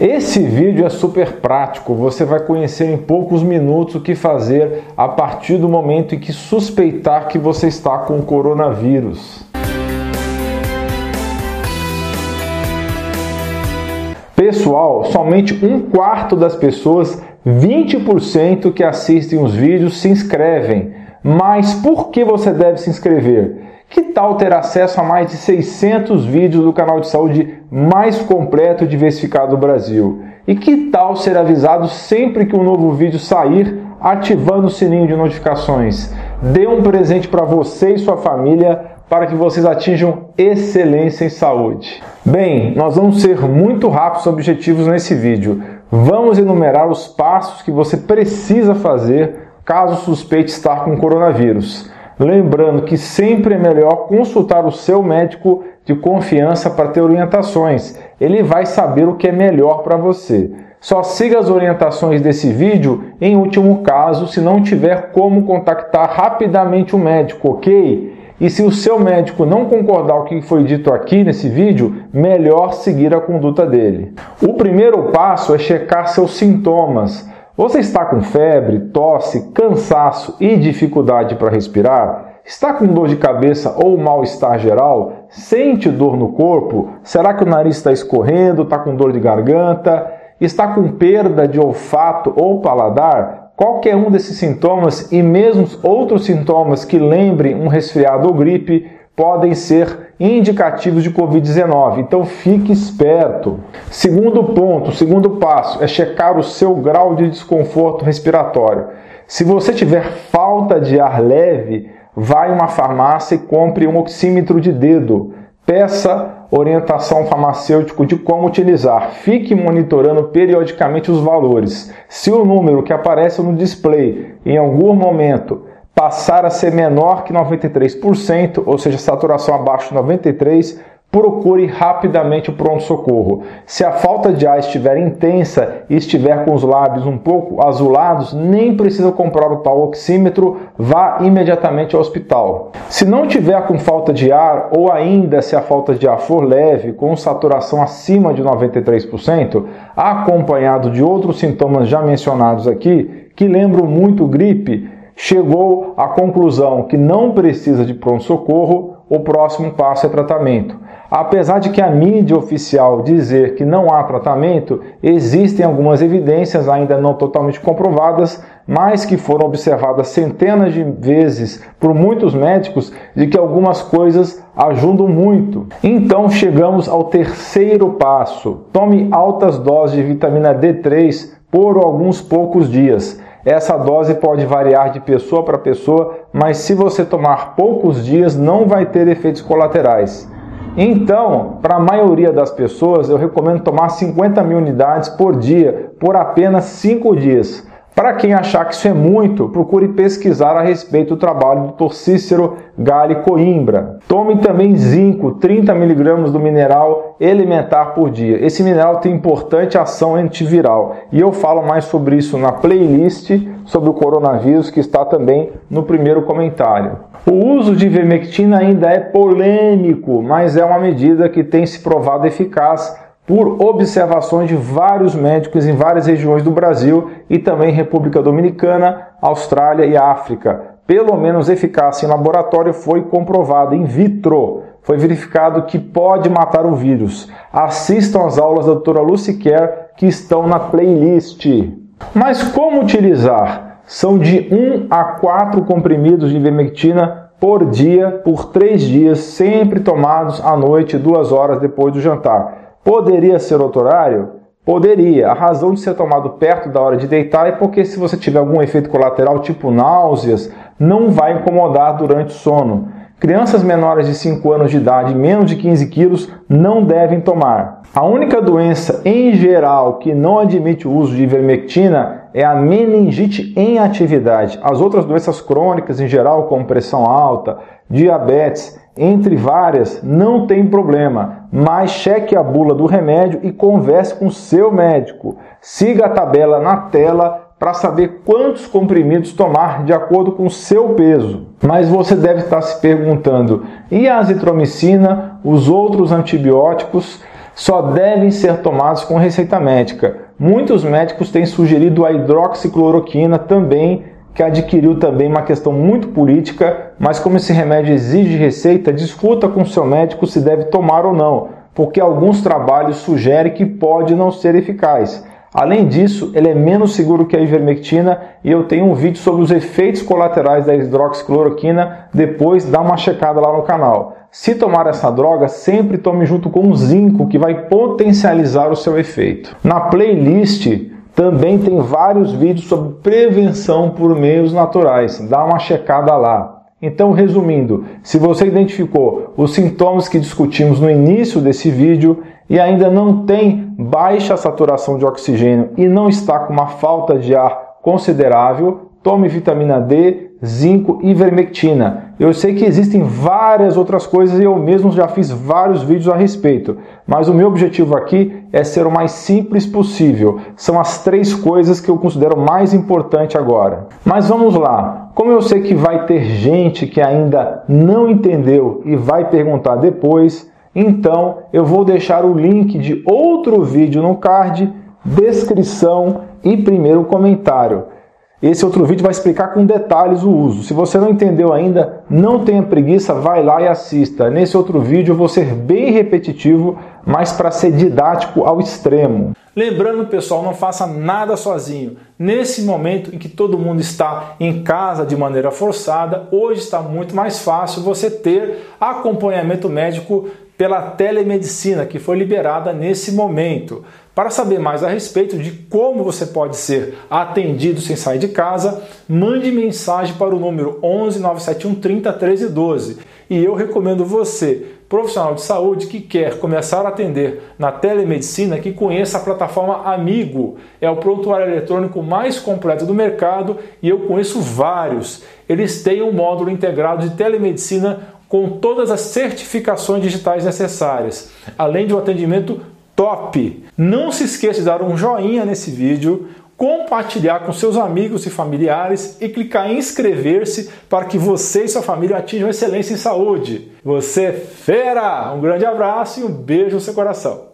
Esse vídeo é super prático, você vai conhecer em poucos minutos o que fazer a partir do momento em que suspeitar que você está com coronavírus. Pessoal, somente um quarto das pessoas, 20% que assistem os vídeos se inscrevem. Mas por que você deve se inscrever? Que tal ter acesso a mais de 600 vídeos do canal de saúde mais completo e diversificado do Brasil? E que tal ser avisado sempre que um novo vídeo sair, ativando o sininho de notificações? Dê um presente para você e sua família para que vocês atinjam excelência em saúde. Bem, nós vamos ser muito rápidos objetivos nesse vídeo. Vamos enumerar os passos que você precisa fazer caso suspeite estar com coronavírus. Lembrando que sempre é melhor consultar o seu médico de confiança para ter orientações. Ele vai saber o que é melhor para você. Só siga as orientações desse vídeo em último caso, se não tiver como contactar rapidamente o médico, ok? E se o seu médico não concordar com o que foi dito aqui nesse vídeo, melhor seguir a conduta dele. O primeiro passo é checar seus sintomas. Você está com febre, tosse, cansaço e dificuldade para respirar? Está com dor de cabeça ou mal-estar geral? Sente dor no corpo? Será que o nariz está escorrendo? Está com dor de garganta? Está com perda de olfato ou paladar? Qualquer um desses sintomas e mesmo outros sintomas que lembrem um resfriado ou gripe podem ser indicativos de Covid-19. Então fique esperto. Segundo ponto, segundo passo é checar o seu grau de desconforto respiratório. Se você tiver falta de ar leve, vá em uma farmácia e compre um oxímetro de dedo. Peça orientação farmacêutico de como utilizar. Fique monitorando periodicamente os valores. Se o número que aparece no display em algum momento passar a ser menor que 93%, ou seja, saturação abaixo de 93%, procure rapidamente o pronto-socorro. Se a falta de ar estiver intensa e estiver com os lábios um pouco azulados, nem precisa comprar o tal oxímetro, vá imediatamente ao hospital. Se não tiver com falta de ar ou ainda se a falta de ar for leve, com saturação acima de 93%, acompanhado de outros sintomas já mencionados aqui, que lembram muito gripe, chegou à conclusão que não precisa de pronto-socorro, o próximo passo é tratamento. Apesar de que a mídia oficial dizer que não há tratamento, existem algumas evidências ainda não totalmente comprovadas, mas que foram observadas centenas de vezes por muitos médicos de que algumas coisas ajudam muito. Então chegamos ao terceiro passo: tome altas doses de vitamina D3 por alguns poucos dias. Essa dose pode variar de pessoa para pessoa, mas se você tomar poucos dias, não vai ter efeitos colaterais. Então, para a maioria das pessoas, eu recomendo tomar 50 mil unidades por dia por apenas 5 dias. Para quem achar que isso é muito, procure pesquisar a respeito do trabalho do Dr. Cícero Gale Coimbra. Tome também zinco, 30 mg do mineral elementar por dia. Esse mineral tem importante ação antiviral e eu falo mais sobre isso na playlist sobre o coronavírus que está também no primeiro comentário. O uso de ivermectina ainda é polêmico, mas é uma medida que tem se provado eficaz por observações de vários médicos em várias regiões do Brasil e também República Dominicana, Austrália e África. Pelo menos eficácia em laboratório foi comprovada in vitro. Foi verificado que pode matar o vírus. Assistam às aulas da doutora Lucy Kerr que estão na playlist. Mas como utilizar? São de 1 a 4 comprimidos de ivermectina por dia, por 3 dias, sempre tomados à noite, 2 horas depois do jantar. Poderia ser outro horário? Poderia. A razão de ser tomado perto da hora de deitar é porque se você tiver algum efeito colateral, tipo náuseas, não vai incomodar durante o sono. Crianças menores de 5 anos de idade, menos de 15 quilos, não devem tomar. A única doença em geral que não admite o uso de ivermectina é a meningite em atividade. As outras doenças crônicas em geral, como pressão alta, diabetes, entre várias, não tem problema, mas cheque a bula do remédio e converse com seu médico. Siga a tabela na tela para saber quantos comprimidos tomar de acordo com o seu peso. Mas você deve estar se perguntando: e a azitromicina, os outros antibióticos? só devem ser tomados com receita médica. Muitos médicos têm sugerido a hidroxicloroquina também, que adquiriu também uma questão muito política, mas como esse remédio exige receita, discuta com seu médico se deve tomar ou não, porque alguns trabalhos sugerem que pode não ser eficaz. Além disso, ele é menos seguro que a ivermectina e eu tenho um vídeo sobre os efeitos colaterais da hidroxicloroquina, depois dá uma checada lá no canal. Se tomar essa droga, sempre tome junto com o zinco, que vai potencializar o seu efeito. Na playlist também tem vários vídeos sobre prevenção por meios naturais. Dá uma checada lá. Então, resumindo, se você identificou os sintomas que discutimos no início desse vídeo e ainda não tem baixa saturação de oxigênio e não está com uma falta de ar considerável, tome vitamina D, zinco e vermectina. Eu sei que existem várias outras coisas e eu mesmo já fiz vários vídeos a respeito, mas o meu objetivo aqui é ser o mais simples possível. São as três coisas que eu considero mais importante agora. Mas vamos lá. Como eu sei que vai ter gente que ainda não entendeu e vai perguntar depois, então eu vou deixar o link de outro vídeo no card, descrição e primeiro comentário. Esse outro vídeo vai explicar com detalhes o uso. Se você não entendeu ainda, não tenha preguiça, vai lá e assista. Nesse outro vídeo eu vou ser bem repetitivo, mas para ser didático ao extremo. Lembrando, pessoal, não faça nada sozinho. Nesse momento em que todo mundo está em casa de maneira forçada, hoje está muito mais fácil você ter acompanhamento médico pela telemedicina que foi liberada nesse momento. Para saber mais a respeito de como você pode ser atendido sem sair de casa, mande mensagem para o número 11 971 30 13 12. E eu recomendo você, profissional de saúde que quer começar a atender na telemedicina, que conheça a plataforma Amigo. É o prontuário eletrônico mais completo do mercado e eu conheço vários. Eles têm um módulo integrado de telemedicina com todas as certificações digitais necessárias, além de um atendimento top. Não se esqueça de dar um joinha nesse vídeo, compartilhar com seus amigos e familiares e clicar em inscrever-se para que você e sua família atinjam excelência em saúde. Você é fera! Um grande abraço e um beijo no seu coração.